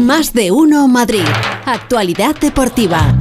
Más de uno Madrid. Actualidad deportiva.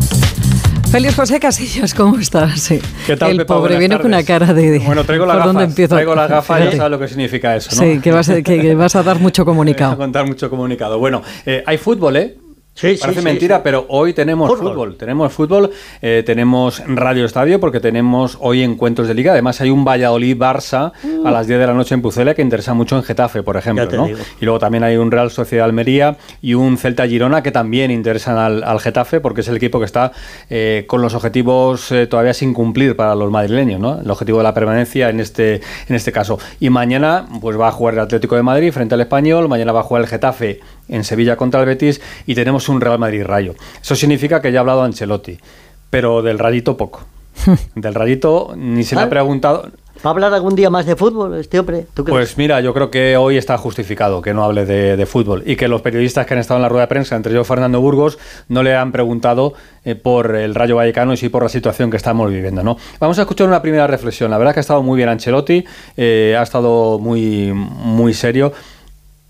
Feliz José Casillas, ¿cómo estás? Sí. ¿Qué tal, El Pepa? pobre viene con una cara de... Bueno, traigo ¿por las dónde gafas. empiezo? Traigo las gafas y ya sabes lo que significa eso, ¿no? Sí, que vas, a, que, que vas a dar mucho Voy a comunicado. contar mucho comunicado. Bueno, eh, hay fútbol, ¿eh? Sí, Parece sí, mentira, sí. pero hoy tenemos Fútbol. fútbol. Tenemos fútbol, eh, tenemos Radio Estadio porque tenemos hoy encuentros de liga. Además hay un Valladolid-Barça a las 10 de la noche en Pucela que interesa mucho en Getafe, por ejemplo. ¿no? digo. Y luego también hay un Real Sociedad Almería y un Celta Girona que también interesan al, al Getafe porque es el equipo que está eh, con los objetivos eh, todavía sin cumplir para los madrileños, ¿no? El objetivo de la permanencia en este, en este caso. Y mañana pues va a jugar el Atlético de Madrid frente al Español, mañana va a jugar el Getafe en Sevilla contra el Betis y tenemos un Real Madrid Rayo. Eso significa que ya ha hablado Ancelotti, pero del Rayito poco. Del Rayito ni se le ha preguntado. ¿Va a hablar algún día más de fútbol este hombre? ¿Tú crees? Pues mira, yo creo que hoy está justificado que no hable de, de fútbol y que los periodistas que han estado en la rueda de prensa, entre ellos Fernando Burgos, no le han preguntado eh, por el Rayo Vallecano y sí por la situación que estamos viviendo. ¿no? Vamos a escuchar una primera reflexión. La verdad que ha estado muy bien Ancelotti, eh, ha estado muy, muy serio.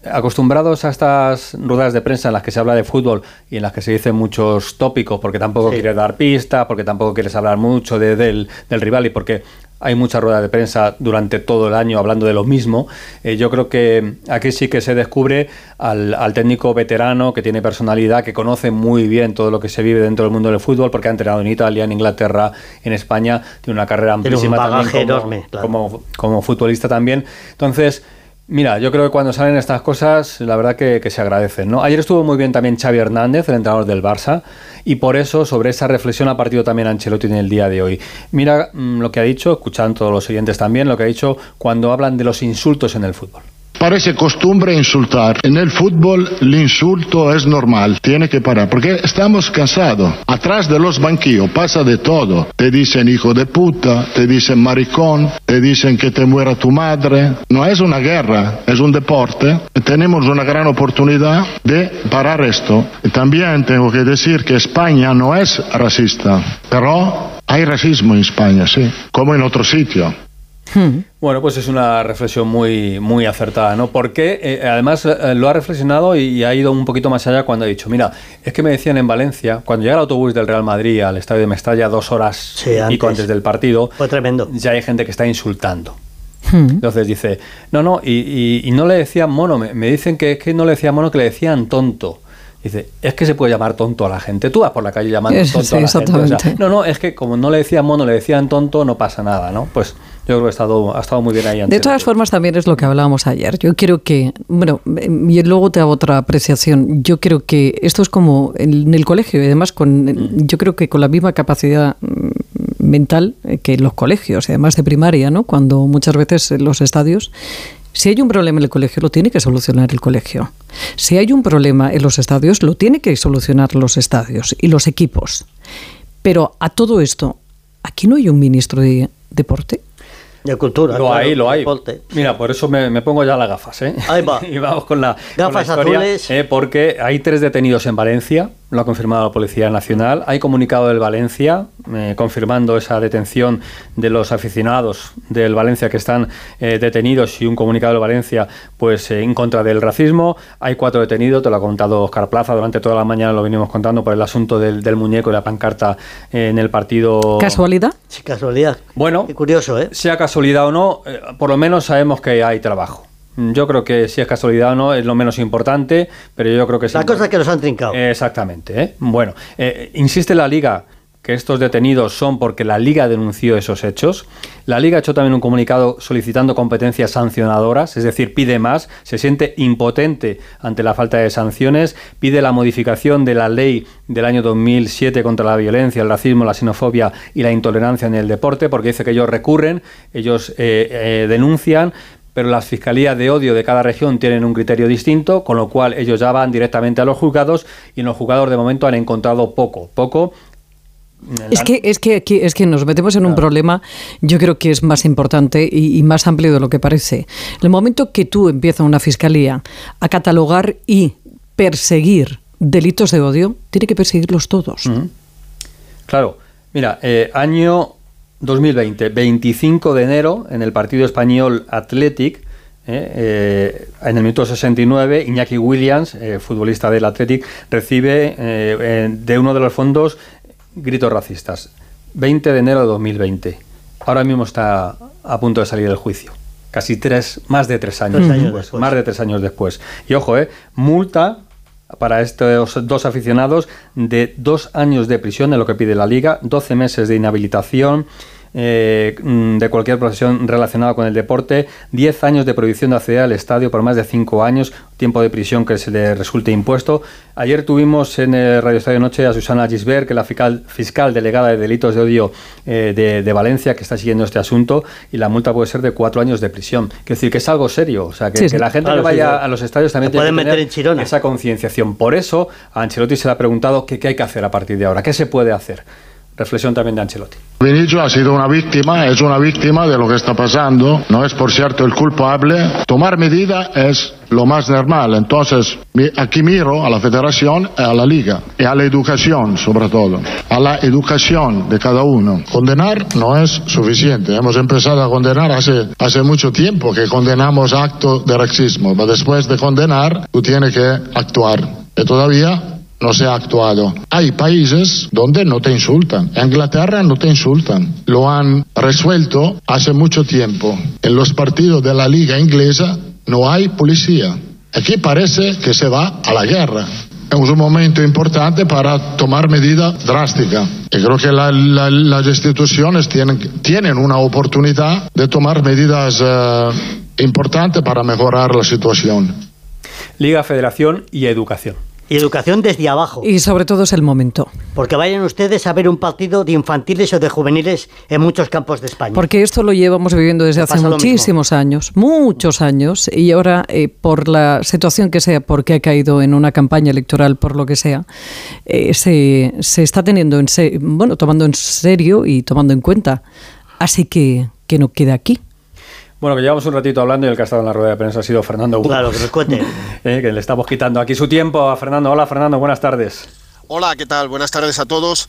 Acostumbrados a estas ruedas de prensa en las que se habla de fútbol y en las que se dicen muchos tópicos porque tampoco Sí. quieres dar pistas, porque tampoco quieres hablar mucho de- del, del rival y porque hay muchas ruedas de prensa durante todo el año hablando de lo mismo, eh, yo creo que aquí sí que se descubre al, al técnico veterano que tiene personalidad, que conoce muy bien todo lo que se vive dentro del mundo del fútbol porque ha entrenado en Italia, en Inglaterra, en España, tiene una carrera un amplísima bagaje también como, enorme, claro. como como futbolista también. Entonces, mira, yo creo que cuando salen estas cosas, la verdad que, que se agradecen. ¿no? Ayer estuvo muy bien también Xavi Hernández, el entrenador del Barça, y por eso sobre esa reflexión ha partido también Ancelotti en el día de hoy. Mira mm, lo que ha dicho, escuchan todos los oyentes también, lo que ha dicho cuando hablan de los insultos en el fútbol. Parece costumbre insultar. En el fútbol el insulto es normal, tiene que parar, porque estamos cansados. Atrás de los banquillos pasa de todo. Te dicen hijo de puta, te dicen maricón, te dicen que te muera tu madre. No es una guerra, es un deporte. Tenemos una gran oportunidad de parar esto. También tengo que decir que España no es racista, pero hay racismo en España, sí, como en otro sitio. Bueno, pues es una reflexión muy, muy acertada, ¿no? Porque eh, además eh, lo ha reflexionado y, y ha ido un poquito más allá cuando ha dicho, mira, es que me decían en Valencia, cuando llega el autobús del Real Madrid al estadio de Mestalla dos horas Sí, y pico antes. antes del partido, Fue tremendo. ya hay gente que está insultando. Hmm. Entonces dice, no, no, y, y- y no le decían mono, me, me dicen que es que no le decían mono, que le decían tonto. Dice, es que se puede llamar tonto a la gente. Tú vas por la calle llamando tonto sí, a la gente. O sea, exactamente. no, no, es que como no le decían mono, le decían tonto, no pasa nada, ¿no? Pues yo creo que ha estado, ha estado muy bien ahí. De todas formas, también es lo que hablábamos ayer. Yo creo que, bueno, y luego te hago otra apreciación. Yo creo que esto es como en el colegio, y además con, yo creo que con la misma capacidad mm, mental que en los colegios, y además de primaria, ¿no? Cuando muchas veces en los estadios, si hay un problema en el colegio, lo tiene que solucionar el colegio. Si hay un problema en los estadios, lo tiene que solucionar los estadios y los equipos. Pero a todo esto, ¿aquí no hay un ministro de deporte? De cultura. Lo claro, hay, lo hay. deporte. Mira, por eso me, me pongo ya las gafas, ¿eh? Ahí va. y vamos con la, con la Gafas historia, azules. ¿eh? porque hay tres detenidos en Valencia, lo ha confirmado la Policía Nacional. Hay comunicado del Valencia eh, confirmando esa detención de los aficionados del Valencia que están eh, detenidos y un comunicado del Valencia pues eh, en contra del racismo. Hay cuatro detenidos, te lo ha contado Oscar Plaza, durante toda la mañana lo venimos contando por el asunto del, del muñeco y la pancarta eh, en el partido. ¿Casualidad? Sí, casualidad. Bueno, Qué curioso, ¿eh? sea casualidad o no, eh, por lo menos sabemos que hay trabajo. Yo creo que si es casualidad o no es lo menos importante, pero yo creo que sí. La cosa es que los han trincado. Exactamente. ¿eh? Bueno, eh, insiste la Liga estos detenidos son porque la Liga denunció esos hechos. La Liga ha hecho también un comunicado solicitando competencias sancionadoras, es decir, pide más, se siente impotente ante la falta de sanciones, pide la modificación de la ley del año 2007 contra la violencia, el racismo, la xenofobia y la intolerancia en el deporte, porque dice que ellos recurren, ellos eh, eh, denuncian, pero las fiscalías de odio de cada región tienen un criterio distinto, con lo cual ellos ya van directamente a los juzgados y en los juzgados de momento han encontrado poco, poco. Es que, es que aquí es que nos metemos en un problema, yo creo que es más importante y, y más amplio de lo que parece. El momento que tú empiezas una fiscalía a catalogar y perseguir delitos de odio, tiene que perseguirlos todos. Claro, mira, eh, año 2020, 25 de enero, en el partido español Athletic, eh, en el minuto 69, Iñaki Williams, eh, futbolista del Athletic, recibe eh, de uno de los fondos gritos racistas. 20 de enero de 2020. Ahora mismo está a punto de salir del juicio. Casi tres, más de tres años, después, Más de tres años después. Y ojo, eh, multa para estos dos aficionados de dos años de prisión, en lo que pide la liga, 12 meses de inhabilitación eh, mm, de cualquier profesión relacionada con el deporte, 10 años de prohibición de acceder al estadio por más de 5 años, tiempo de prisión que se le resulte impuesto. Ayer tuvimos en el Radio Estadio Noche a Susana Gisbert, que es la fiscal, fiscal delegada de delitos de odio eh, de, Valencia, que está siguiendo este asunto, y la multa puede ser de 4 años de prisión. Es decir, que es algo serio, o sea, que, la gente que vaya a los estadios también tiene que tener esa concienciación. Por eso a Ancelotti se le ha preguntado qué hay que hacer a partir de ahora, qué se puede hacer. Reflexión también de Ancelotti. Vinicio ha sido una víctima, es una víctima de lo que está pasando, no es por cierto el culpable. Tomar medida es lo más normal, entonces aquí miro a la federación a la liga y a la educación sobre todo, a la educación de cada uno. Condenar no es suficiente, hemos empezado a condenar hace, hace mucho tiempo que condenamos actos de racismo, pero después de condenar tú tienes que actuar. Y todavía no se ha actuado. Hay países donde no te insultan. En Inglaterra no te insultan. Lo han resuelto hace mucho tiempo. En los partidos de la liga inglesa no hay policía. Aquí parece que se va a la guerra. Es un momento importante para tomar medidas drásticas. Y creo que las instituciones tienen, tienen una oportunidad de tomar medidas eh, importantes para mejorar la situación. Liga, Federación y Educación. Y educación desde abajo. Y sobre todo es el momento. Porque vayan ustedes a ver un partido de infantiles o de juveniles en muchos campos de España. Porque esto lo llevamos viviendo desde hace muchísimos años, muchos años, y ahora eh, por la situación que sea, porque ha caído en una campaña electoral, por lo que sea, eh, se, se, está teniendo en bueno, tomando en serio y tomando en cuenta. Así que que no queda aquí. Bueno, que llevamos un ratito hablando y el que ha estado en la rueda de prensa ha sido Fernando. Claro, que nos cuente. Eh, que le estamos quitando aquí su tiempo a Fernando. Hola, Fernando, buenas tardes. Hola, ¿qué tal? Buenas tardes a todos.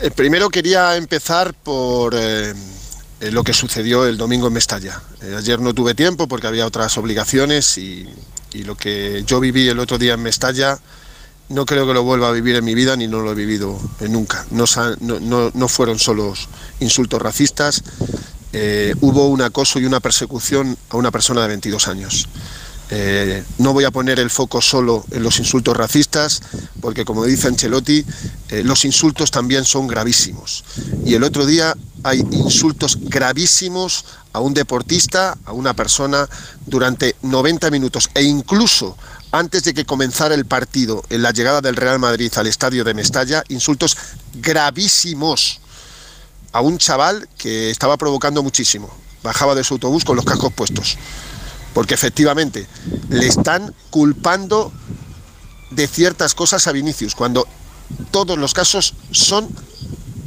Eh, primero quería empezar por eh, lo que sucedió el domingo en Mestalla. ayer no tuve tiempo porque había otras obligaciones y, lo que yo viví el otro día en Mestalla no creo que lo vuelva a vivir en mi vida ni no lo he vivido nunca. No, no, no fueron solo insultos racistas, eh, hubo un acoso y una persecución a una persona de 22 años. Eh, no voy a poner el foco solo en los insultos racistas, porque como dice Ancelotti, eh, los insultos también son gravísimos. Y el otro día hay insultos gravísimos a un deportista, a una persona, durante 90 minutos e incluso antes de que comenzara el partido en la llegada del Real Madrid al estadio de Mestalla, insultos gravísimos a un chaval que estaba provocando muchísimo. Bajaba de su autobús con los cascos puestos. Porque efectivamente le están culpando de ciertas cosas a Vinicius, cuando todos los casos son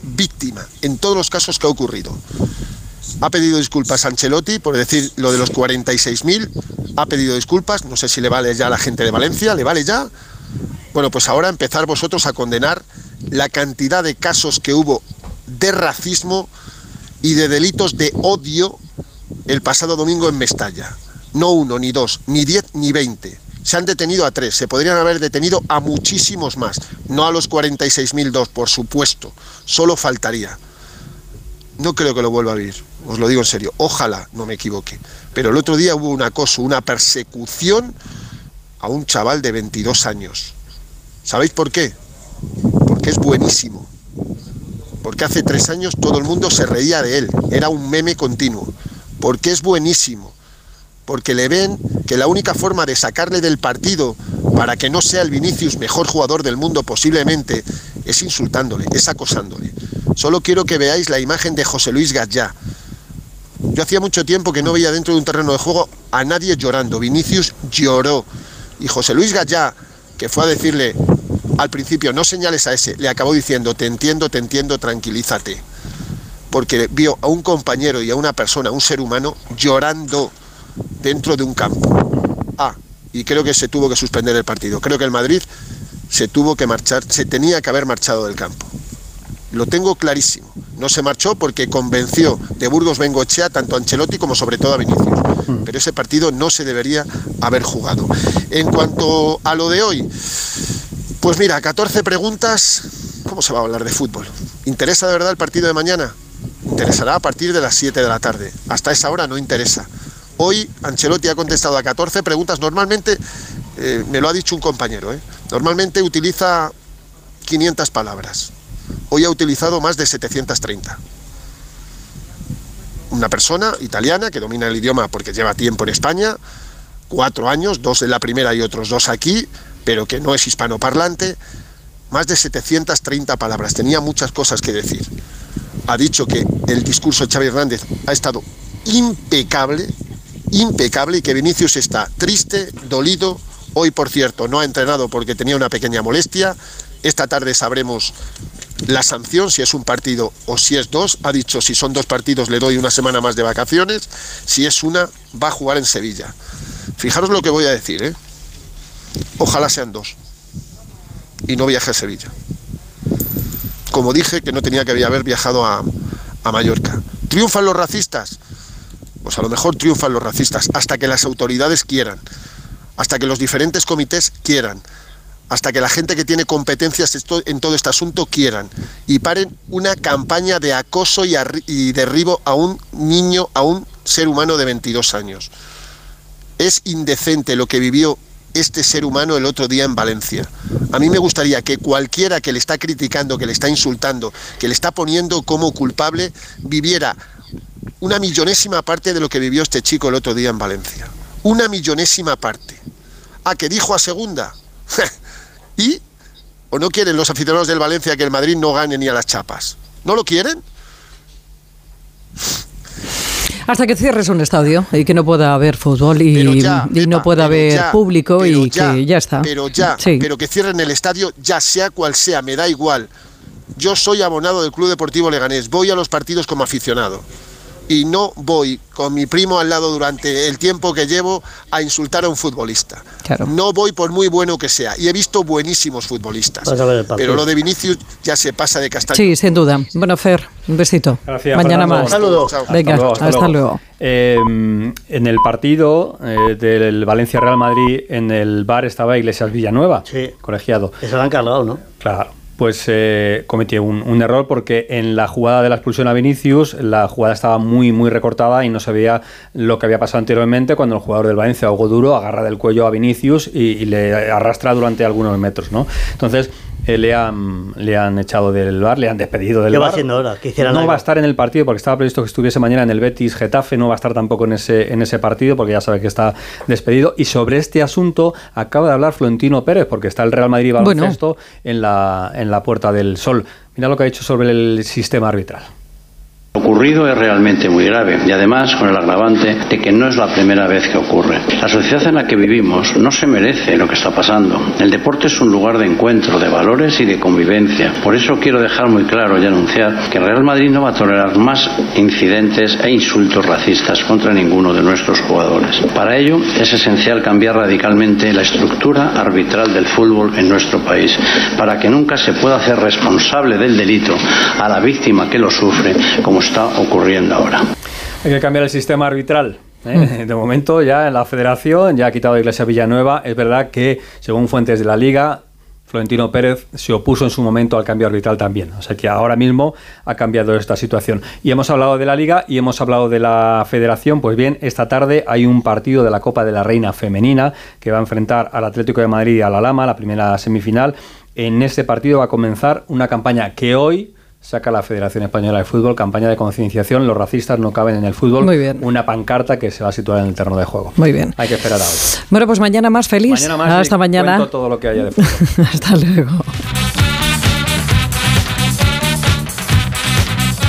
víctima, en todos los casos que ha ocurrido. Ha pedido disculpas a Ancelotti por decir lo de los 46.000, ha pedido disculpas, no sé si le vale ya a la gente de Valencia, ¿le vale ya? Bueno, pues ahora empezar vosotros a condenar la cantidad de casos que hubo de racismo y de delitos de odio el pasado domingo en Mestalla. No uno, ni dos, ni diez, ni veinte. Se han detenido a tres, se podrían haber detenido a muchísimos más, no a los 46.002, por supuesto, solo faltaría. No creo que lo vuelva a vivir, os lo digo en serio, ojalá no me equivoque. Pero el otro día hubo un acoso, una persecución a un chaval de 22 años. ¿Sabéis por qué? Porque es buenísimo porque hace tres años todo el mundo se reía de él, era un meme continuo, porque es buenísimo, porque le ven que la única forma de sacarle del partido para que no sea el Vinicius mejor jugador del mundo posiblemente es insultándole, es acosándole. Solo quiero que veáis la imagen de José Luis Gallá. Yo hacía mucho tiempo que no veía dentro de un terreno de juego a nadie llorando. Vinicius lloró. Y José Luis Gallá, que fue a decirle, al principio, no señales a ese, le acabó diciendo, te entiendo, te entiendo, tranquilízate. Porque vio a un compañero y a una persona, un ser humano, llorando dentro de un campo. Ah, y creo que se tuvo que suspender el partido. Creo que el Madrid se tuvo que marchar, se tenía que haber marchado del campo. Lo tengo clarísimo. No se marchó porque convenció de Burgos Bengochea tanto a Ancelotti como sobre todo a Vinicius. Pero ese partido no se debería haber jugado. En cuanto a lo de hoy, pues mira, 14 preguntas. ¿Cómo se va a hablar de fútbol? ¿Interesa de verdad el partido de mañana? Interesará a partir de las 7 de la tarde. Hasta esa hora no interesa. Hoy Ancelotti ha contestado a 14 preguntas. Normalmente, eh, me lo ha dicho un compañero, ¿eh? normalmente utiliza 500 palabras. Hoy ha utilizado más de 730. Una persona italiana que domina el idioma porque lleva tiempo en España, cuatro años, dos en la primera y otros dos aquí, pero que no es hispanoparlante, más de 730 palabras. Tenía muchas cosas que decir. Ha dicho que el discurso de Xavi Hernández ha estado impecable, impecable y que Vinicius está triste, dolido. Hoy, por cierto, no ha entrenado porque tenía una pequeña molestia. Esta tarde sabremos la sanción, si es un partido o si es dos. Ha dicho, si son dos partidos le doy una semana más de vacaciones. Si es una, va a jugar en Sevilla. Fijaros lo que voy a decir, ¿eh? Ojalá sean dos. Y no viaje a Sevilla. Como dije que no tenía que haber viajado a, a Mallorca. ¿Triunfan los racistas? Pues a lo mejor triunfan los racistas hasta que las autoridades quieran, hasta que los diferentes comités quieran, hasta que la gente que tiene competencias en todo este asunto quieran y paren una campaña de acoso y, y, derribo a un niño, a un ser humano de 22 años. Es indecente lo que vivió este ser humano el otro día en Valencia. A mí me gustaría que cualquiera que le está criticando, que le está insultando, que le está poniendo como culpable, viviera una millonésima parte de lo que vivió este chico el otro día en Valencia. Una millonésima parte. Ah, que dijo a segunda. ¿Y? ¿O no quieren los aficionados del Valencia que el Madrid no gane ni a las chapas? ¿No lo quieren? Hasta que cierres un estadio y que no pueda haber fútbol y, ya, y no pueda haber ya, público y ya, que ya está. Pero ya, Sí. pero que cierren el estadio, ya sea cual sea, me da igual. Yo soy abonado del Club Deportivo Leganés, voy a los partidos como aficionado. Y no voy con mi primo al lado durante el tiempo que llevo a insultar a un futbolista. Claro. No voy por muy bueno que sea. Y he visto buenísimos futbolistas. Pero lo de Vinicius ya se pasa de castaño. Sí, sin duda. Bueno, Fer, un besito. Gracias, Mañana Fernando. más. Saludos. Venga, luego, hasta, luego. Eh, en el partido eh, del Valencia Real Madrid, en el bar estaba Iglesias Villanueva, Sí. colegiado. Que se lo han cargado, ¿no? Claro. Pues eh, cometió un, error porque en la jugada de la expulsión a Vinicius, la jugada estaba muy, muy recortada y no se veía lo que había pasado anteriormente cuando el jugador del Valencia, Hugo Duro, agarra del cuello a Vinicius y, y le arrastra durante algunos metros, ¿no? Entonces, eh, le, han, le han echado del bar, le han despedido del ¿Qué va bar. haciendo ahora? Que no algo. va a estar en el partido porque estaba previsto que estuviese mañana en el Betis Getafe, no va a estar tampoco en ese, en ese partido porque ya sabe que está despedido. Y sobre este asunto acaba de hablar Florentino Pérez porque está el Real Madrid Bueno. baloncesto en, la, en la Puerta del Sol. Mira lo que ha dicho sobre el sistema arbitral. Ocurrido es realmente muy grave y además con el agravante de que no es la primera vez que ocurre. La sociedad en la que vivimos no se merece lo que está pasando. El deporte es un lugar de encuentro, de valores y de convivencia. Por eso quiero dejar muy claro y anunciar que Real Madrid no va a tolerar más incidentes e insultos racistas contra ninguno de nuestros jugadores. Para ello es esencial cambiar radicalmente la estructura arbitral del fútbol en nuestro país, para que nunca se pueda hacer responsable del delito a la víctima que lo sufre, como está ocurriendo ahora. Hay que cambiar el sistema arbitral. ¿eh? De momento ya en la federación ya ha quitado a Iglesia Villanueva. Es verdad que, según fuentes de la liga, Florentino Pérez se opuso en su momento al cambio arbitral también. O sea que ahora mismo ha cambiado esta situación. Y hemos hablado de la liga y hemos hablado de la federación. Pues bien, esta tarde hay un partido de la Copa de la Reina Femenina que va a enfrentar al Atlético de Madrid y a la Lama, la primera semifinal. En este partido va a comenzar una campaña que hoy saca la Federación Española de Fútbol, campaña de concienciación, los racistas no caben en el fútbol. Muy bien. Una pancarta que se va a situar en el terreno de juego. Muy bien. Hay que esperar a hoy. Bueno, pues mañana más feliz. Mañana más Hasta mañana. cuento todo lo que haya de fútbol. Hasta luego.